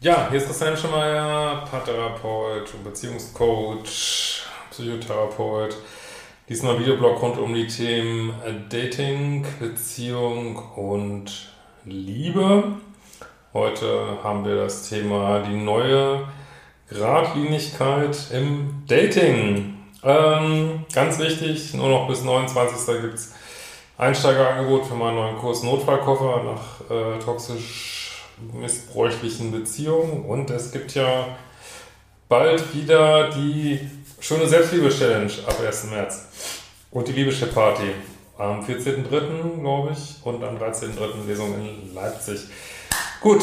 Ja, hier ist Christian Schemeier, Paartherapeut und Beziehungscoach, Psychotherapeut. Diesmal Videoblog rund um die Themen Dating, Beziehung und Liebe. Heute haben wir das Thema die neue Gradlinigkeit im Dating. Ähm, ganz wichtig, nur noch bis 29. gibt es Einsteigerangebot für meinen neuen Kurs Notfallkoffer nach äh, toxisch missbräuchlichen Beziehungen. Und es gibt ja bald wieder die schöne Selbstliebe-Challenge ab 1. März. Und die Liebeschip-Party am 14.03., glaube ich, und am 13.03. Lesung in Leipzig. Gut.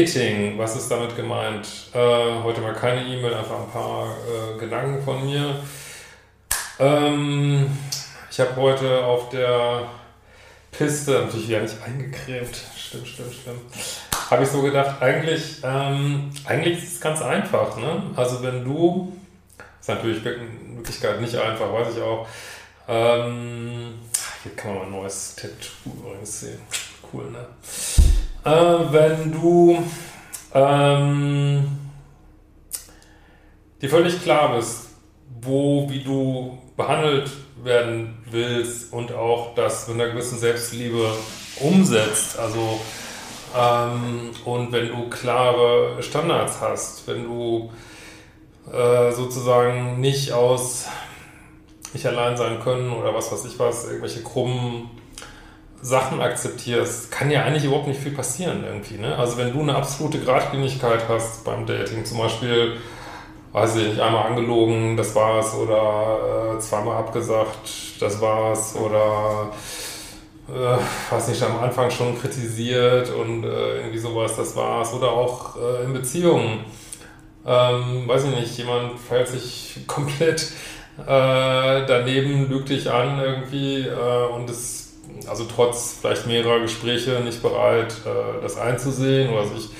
Dating, was ist damit gemeint? Äh, heute mal keine E-Mail, einfach ein paar äh, Gedanken von mir. Ähm, ich habe heute auf der Piste, natürlich wieder nicht eingecremt, stimmt, stimmt, stimmt, habe ich so gedacht, eigentlich, ähm, eigentlich ist es ganz einfach. Ne? Also wenn du, ist natürlich in Wirklichkeit nicht einfach, weiß ich auch, ähm, hier kann man mal ein neues Tattoo übrigens sehen. Cool, ne? Äh, wenn du ähm, dir völlig klar bist, wo, wie du behandelt werden willst und auch das mit einer gewissen Selbstliebe umsetzt. Also ähm, und wenn du klare Standards hast, wenn du äh, sozusagen nicht aus nicht allein sein können oder was weiß ich was, irgendwelche krummen Sachen akzeptierst, kann ja eigentlich überhaupt nicht viel passieren irgendwie. Ne? Also wenn du eine absolute Gradlinigkeit hast beim Dating, zum Beispiel, weiß ich nicht, einmal angelogen, das war's, oder äh, zweimal abgesagt, das war's, oder äh, weiß nicht, am Anfang schon kritisiert und äh, irgendwie sowas, das war's, oder auch äh, in Beziehungen. Ähm, weiß ich nicht, jemand verhält sich komplett äh, daneben, lügt dich an irgendwie äh, und es also trotz vielleicht mehrerer Gespräche nicht bereit, äh, das einzusehen oder sich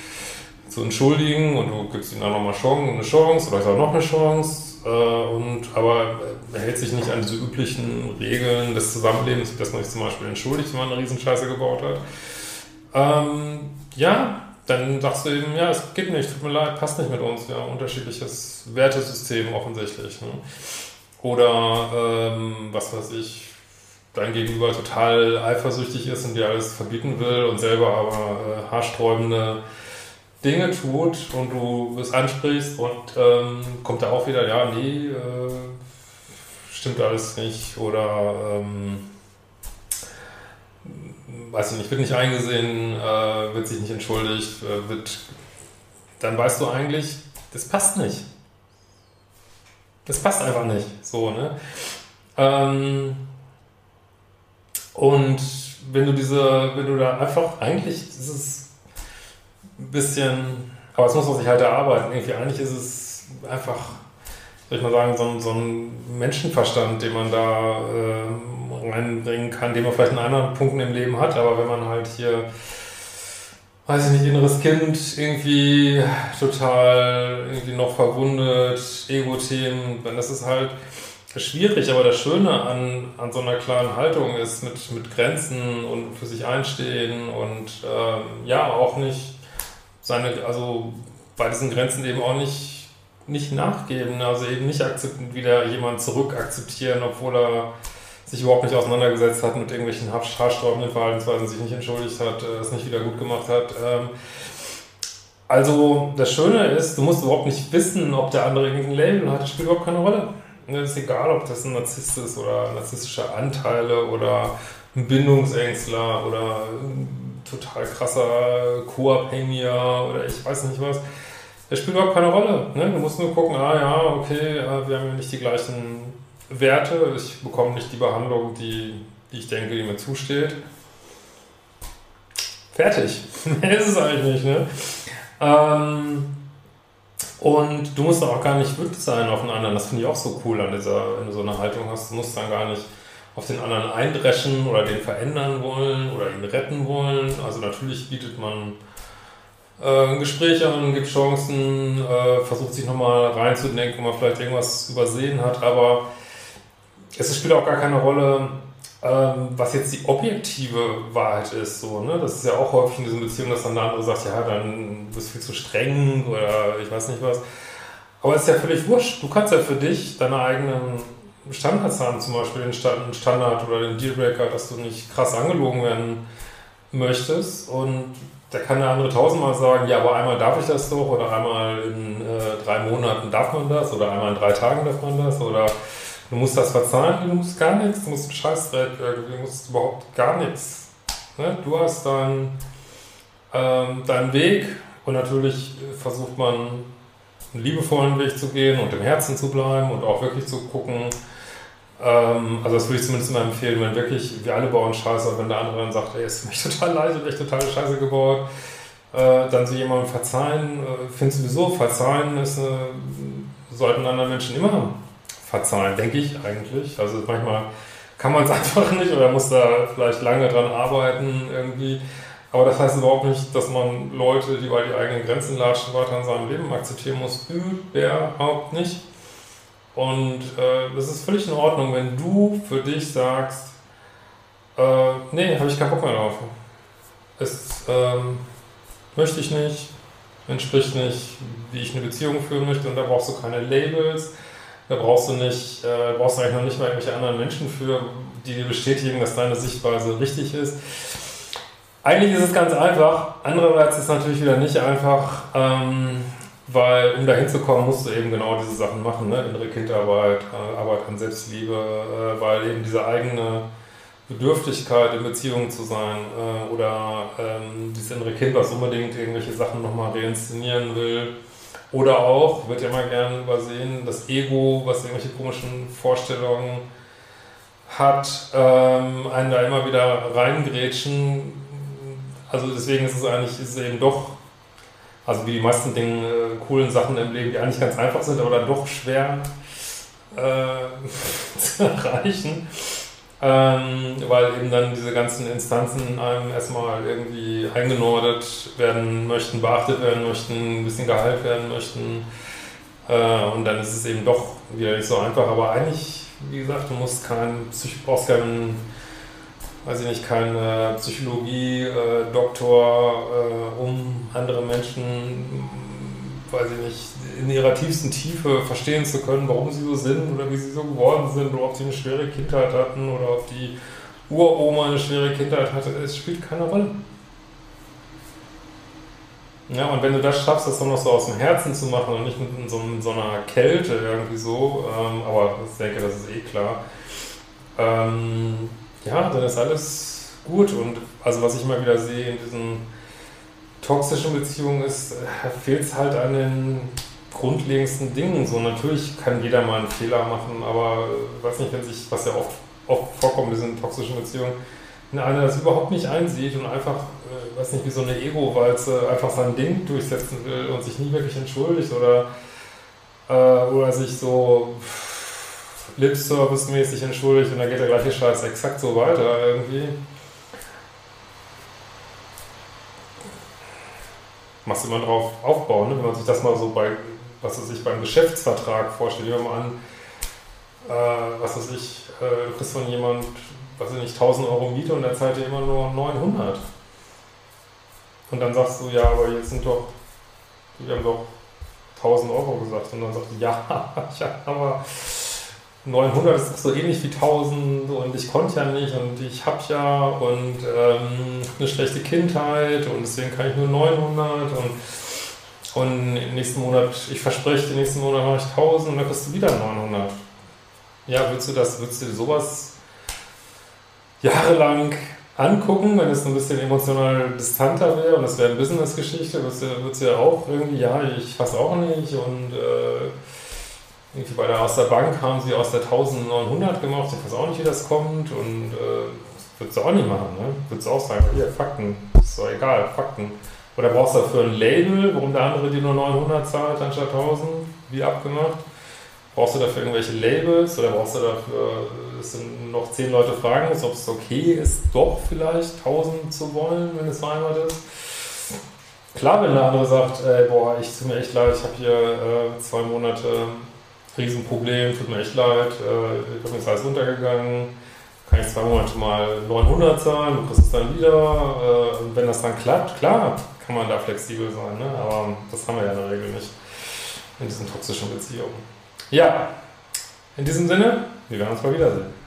zu entschuldigen und du gibst ihm dann nochmal eine Chance oder auch noch eine Chance. Äh, und, aber er hält sich nicht an diese üblichen Regeln des Zusammenlebens, dass man sich zum Beispiel entschuldigt, wenn man eine Riesenscheiße gebaut hat. Ähm, ja, dann sagst du eben, ja, es geht nicht, tut mir leid, passt nicht mit uns. Wir haben unterschiedliches Wertesystem offensichtlich. Ne? Oder ähm, was weiß ich, dein Gegenüber total eifersüchtig ist und dir alles verbieten will und selber aber äh, haarsträubende Dinge tut und du es ansprichst und ähm, kommt da auch wieder, ja, nee, äh, stimmt alles nicht oder ähm, weiß ich nicht, wird nicht eingesehen, äh, wird sich nicht entschuldigt, äh, wird, dann weißt du eigentlich, das passt nicht. Das passt einfach nicht, so, ne? Ähm, und wenn du diese, wenn du da einfach, eigentlich ist es ein bisschen, aber das muss man sich halt erarbeiten. Irgendwie eigentlich ist es einfach, soll ich mal sagen, so ein, so ein Menschenverstand, den man da äh, reinbringen kann, den man vielleicht in anderen Punkten im Leben hat, aber wenn man halt hier, weiß ich nicht, inneres Kind irgendwie total irgendwie noch verwundet, Ego-Themen, das ist halt, schwierig, aber das Schöne an, an so einer klaren Haltung ist mit, mit Grenzen und für sich einstehen und ähm, ja, auch nicht seine, also bei diesen Grenzen eben auch nicht, nicht nachgeben, also eben nicht wieder jemand zurück akzeptieren, obwohl er sich überhaupt nicht auseinandergesetzt hat mit irgendwelchen haarsträubenden Verhaltensweisen, sich nicht entschuldigt hat, äh, es nicht wieder gut gemacht hat. Ähm, also das Schöne ist, du musst überhaupt nicht wissen, ob der andere irgendein Label hat, das spielt überhaupt keine Rolle. Es ist egal, ob das ein Narzisst ist oder narzisstische Anteile oder ein Bindungsängstler oder ein total krasser Co-Abhängiger oder ich weiß nicht was. Das spielt überhaupt keine Rolle. Ne? Du musst nur gucken, ah ja, okay, äh, wir haben ja nicht die gleichen Werte, ich bekomme nicht die Behandlung, die, die ich denke, die mir zusteht. Fertig. Mehr ist es eigentlich nicht. Ne? Ähm, und du musst auch gar nicht wütend sein auf den anderen. Das finde ich auch so cool an dieser, wenn du so eine Haltung hast. Du musst dann gar nicht auf den anderen eindreschen oder den verändern wollen oder ihn retten wollen. Also natürlich bietet man äh, Gespräche an, gibt Chancen, äh, versucht sich nochmal reinzudenken, ob man vielleicht irgendwas übersehen hat, aber es spielt auch gar keine Rolle, ähm, was jetzt die objektive Wahrheit ist. So, ne? Das ist ja auch häufig in diesen Beziehungen, dass dann der andere sagt, ja, dann bist du viel zu streng oder ich weiß nicht was. Aber es ist ja völlig wurscht. Du kannst ja für dich deine eigenen Standards haben, zum Beispiel den Standard oder den Dealbreaker, dass du nicht krass angelogen werden möchtest. Und da kann der andere tausendmal sagen, ja, aber einmal darf ich das doch oder einmal in äh, drei Monaten darf man das oder einmal in drei Tagen darf man das oder Du musst das verzeihen, du musst gar nichts, du musst einen Scheißdreck irgendwie, du musst überhaupt gar nichts. Ne? Du hast deinen, ähm, deinen Weg und natürlich versucht man einen liebevollen Weg zu gehen und im Herzen zu bleiben und auch wirklich zu gucken. Ähm, also das würde ich zumindest immer empfehlen, wenn wirklich, wir alle bauen Scheiße, wenn der andere dann sagt, ey, ist mich total leid, ich habe echt totale Scheiße gebaut, äh, dann so jemandem verzeihen, äh, finde sowieso, verzeihen ist eine, sollten andere Menschen immer verzahlen, denke ich eigentlich. Also manchmal kann man es einfach nicht oder muss da vielleicht lange dran arbeiten irgendwie. Aber das heißt überhaupt nicht, dass man Leute, die bei die eigenen Grenzen latschen, weiter in seinem Leben akzeptieren muss. Überhaupt nicht. Und äh, ist völlig in Ordnung, wenn du für dich sagst, äh, nee, habe ich keinen Bock mehr drauf. Es ähm, möchte ich nicht, entspricht nicht, wie ich eine Beziehung führen möchte und da brauchst du keine Labels da brauchst du nicht, äh, brauchst eigentlich noch nicht mal irgendwelche anderen Menschen für, die dir bestätigen, dass deine Sichtweise richtig ist. Eigentlich ist es ganz einfach. Andererseits ist es natürlich wieder nicht einfach, ähm, weil um da hinzukommen, musst du eben genau diese Sachen machen, ne? innere Kindarbeit, äh, Arbeit an Selbstliebe, äh, weil eben diese eigene Bedürftigkeit in Beziehungen zu sein äh, oder ähm, dieses innere Kind, was unbedingt irgendwelche Sachen nochmal reinszenieren will, oder auch, wird ja immer gerne übersehen, das Ego, was irgendwelche komischen Vorstellungen hat, ähm, einen da immer wieder reingrätschen. Also deswegen ist es eigentlich, ist es eben doch, also wie die meisten Dinge, äh, coolen Sachen im Leben, die eigentlich ganz einfach sind, aber dann doch schwer äh, zu erreichen ähm, weil eben dann diese ganzen Instanzen einem erstmal irgendwie eingenordet werden möchten, beachtet werden möchten, ein bisschen geheilt werden möchten. Äh, und dann ist es eben doch wieder nicht so einfach. Aber eigentlich, wie gesagt, du musst kein brauchst keinen, weiß ich nicht, keinen äh, Psychologie-Doktor, äh, um andere Menschen weiß ich nicht, in ihrer tiefsten Tiefe verstehen zu können, warum sie so sind oder wie sie so geworden sind oder ob sie eine schwere Kindheit hatten oder ob die Uroma eine schwere Kindheit hatte, es spielt keine Rolle. Ja, und wenn du das schaffst, das dann noch so aus dem Herzen zu machen und nicht mit so, in so einer Kälte irgendwie so, ähm, aber ich denke, das ist eh klar, ähm, ja, dann ist alles gut. Und also was ich immer wieder sehe in diesen toxischen Beziehungen ist, äh, fehlt es halt an den grundlegendsten Dingen. So natürlich kann jeder mal einen Fehler machen, aber äh, weiß nicht, wenn sich, was ja oft, oft vorkommt in toxischen Beziehungen, wenn einer das überhaupt nicht einsieht und einfach, äh, weiß nicht, wie so eine Ego-Walze einfach sein Ding durchsetzen will und sich nie wirklich entschuldigt oder, äh, oder sich so Lip-Service-mäßig entschuldigt und dann geht der gleiche Scheiß exakt so weiter irgendwie machst immer drauf aufbauen, ne? wenn man sich das mal so bei, was er sich beim Geschäftsvertrag vorstellt, nehmen wir mal an, äh, was weiß ich, äh, du kriegst von jemand, was weiß ich nicht, 1000 Euro Miete und er zahlt dir immer nur 900. Und dann sagst du, ja, aber jetzt sind doch, wir haben doch 1000 Euro gesagt. Und dann sagt er, ja, ja, aber 900 ist doch so ähnlich wie 1000 und ich konnte ja nicht und ich habe ja und ähm, eine schlechte Kindheit und deswegen kann ich nur 900 und, und nächsten Monat, ich verspreche, den nächsten Monat mache ich 1000 und dann kriegst du wieder 900. Ja, würdest du das, würdest du sowas jahrelang angucken, wenn es ein bisschen emotional distanter wäre und es wäre eine Business-Geschichte, würdest du, ja auch irgendwie, ja, ich fasse auch nicht und äh, irgendwie bei der, aus der Bank haben sie aus der 1900 gemacht, ich weiß auch nicht, wie das kommt und äh, würdest du auch nicht machen, ne? Würdest du auch sagen, hier, Fakten, ist doch egal, Fakten. Oder brauchst du dafür ein Label, warum der andere dir nur 900 zahlt anstatt 1000, wie abgemacht? Brauchst du dafür irgendwelche Labels oder brauchst du dafür, dass du noch zehn Leute fragen ob es okay ist, doch vielleicht 1000 zu wollen, wenn es vereinbart ist? Klar, wenn der andere sagt, ey, boah, ich tut mir echt leid, ich habe hier äh, zwei Monate Riesenproblem, tut mir echt leid, äh, ich bin jetzt alles untergegangen, kann ich zwei Monate mal 900 zahlen, du kriegst es dann wieder. Äh, wenn das dann klappt, klar, kann man da flexibel sein, ne? aber das haben wir ja in der Regel nicht in diesen toxischen Beziehungen. Ja, in diesem Sinne, wir werden uns mal wiedersehen.